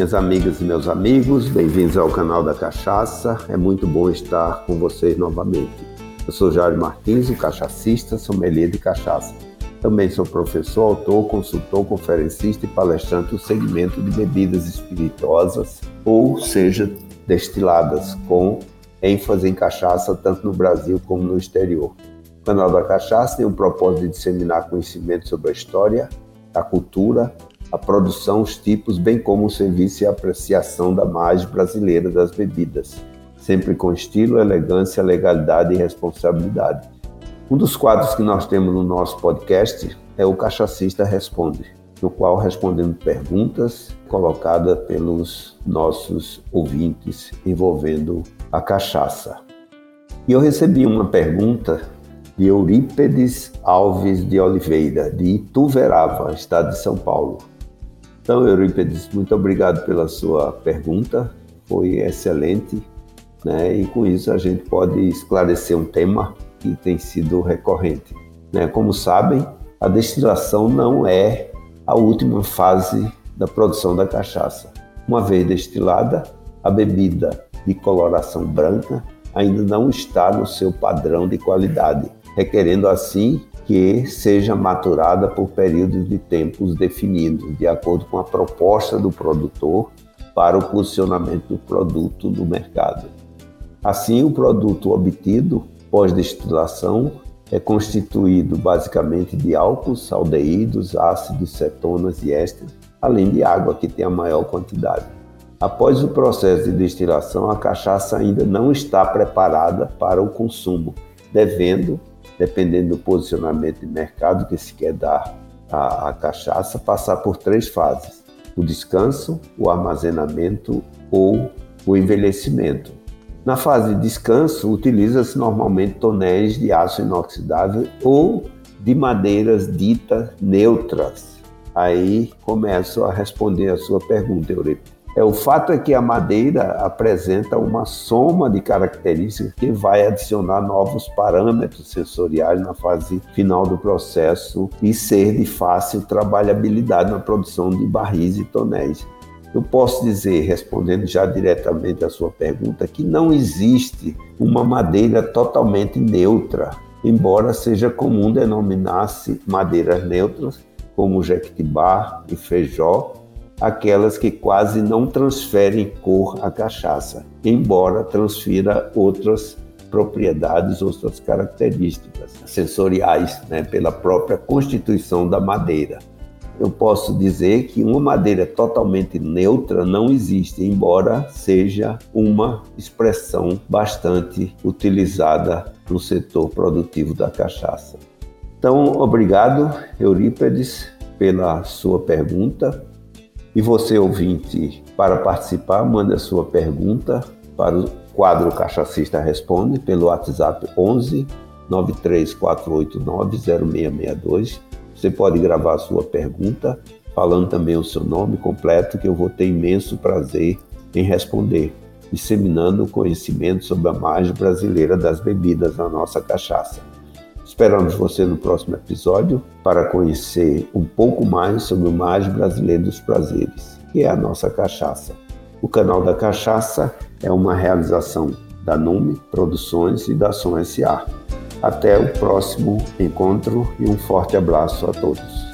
Minhas amigas e meus amigos, bem-vindos ao canal da Cachaça. É muito bom estar com vocês novamente. Eu sou Jair Martins, o cachacista, sommelier de cachaça. Também sou professor, autor, consultor, conferencista e palestrante do segmento de bebidas espirituosas, ou seja, destiladas, com ênfase em cachaça tanto no Brasil como no exterior. O canal da Cachaça tem o propósito de disseminar conhecimento sobre a história, a cultura, a produção, os tipos, bem como o serviço e a apreciação da margem brasileira das bebidas, sempre com estilo, elegância, legalidade e responsabilidade. Um dos quadros que nós temos no nosso podcast é o Cachacista Responde, no qual respondemos perguntas colocadas pelos nossos ouvintes envolvendo a cachaça. E eu recebi uma pergunta de Eurípedes Alves de Oliveira, de Ituverava, estado de São Paulo. Então, Eurípedes, muito obrigado pela sua pergunta, foi excelente, né? e com isso a gente pode esclarecer um tema que tem sido recorrente. Né? Como sabem, a destilação não é a última fase da produção da cachaça. Uma vez destilada, a bebida de coloração branca ainda não está no seu padrão de qualidade, requerendo assim que seja maturada por períodos de tempos definidos, de acordo com a proposta do produtor para o posicionamento do produto no mercado. Assim, o produto obtido pós-destilação é constituído basicamente de álcools, aldeídos, ácidos, cetonas e ésteres, além de água, que tem a maior quantidade. Após o processo de destilação, a cachaça ainda não está preparada para o consumo, devendo dependendo do posicionamento de mercado que se quer dar à, à cachaça, passar por três fases: o descanso, o armazenamento ou o envelhecimento. Na fase de descanso, utiliza-se normalmente tonéis de aço inoxidável ou de madeiras ditas neutras. Aí começo a responder a sua pergunta, Euripides. É, o fato é que a madeira apresenta uma soma de características que vai adicionar novos parâmetros sensoriais na fase final do processo e ser de fácil trabalhabilidade na produção de barris e tonéis. Eu posso dizer, respondendo já diretamente à sua pergunta, que não existe uma madeira totalmente neutra, embora seja comum denominar-se madeiras neutras, como jequitibá e feijó, aquelas que quase não transferem cor à cachaça, embora transfira outras propriedades, outras características sensoriais, né, pela própria constituição da madeira. Eu posso dizer que uma madeira totalmente neutra não existe, embora seja uma expressão bastante utilizada no setor produtivo da cachaça. Então, obrigado, Eurípedes, pela sua pergunta. E você, ouvinte, para participar, mande a sua pergunta para o quadro Cachacista Responde pelo WhatsApp 11 93489 0662. Você pode gravar sua pergunta, falando também o seu nome completo, que eu vou ter imenso prazer em responder, disseminando conhecimento sobre a margem brasileira das bebidas na nossa cachaça. Esperamos você no próximo episódio para conhecer um pouco mais sobre o mais brasileiro dos prazeres, que é a nossa cachaça. O canal da Cachaça é uma realização da Nume Produções e da Som SA. Até o próximo encontro e um forte abraço a todos.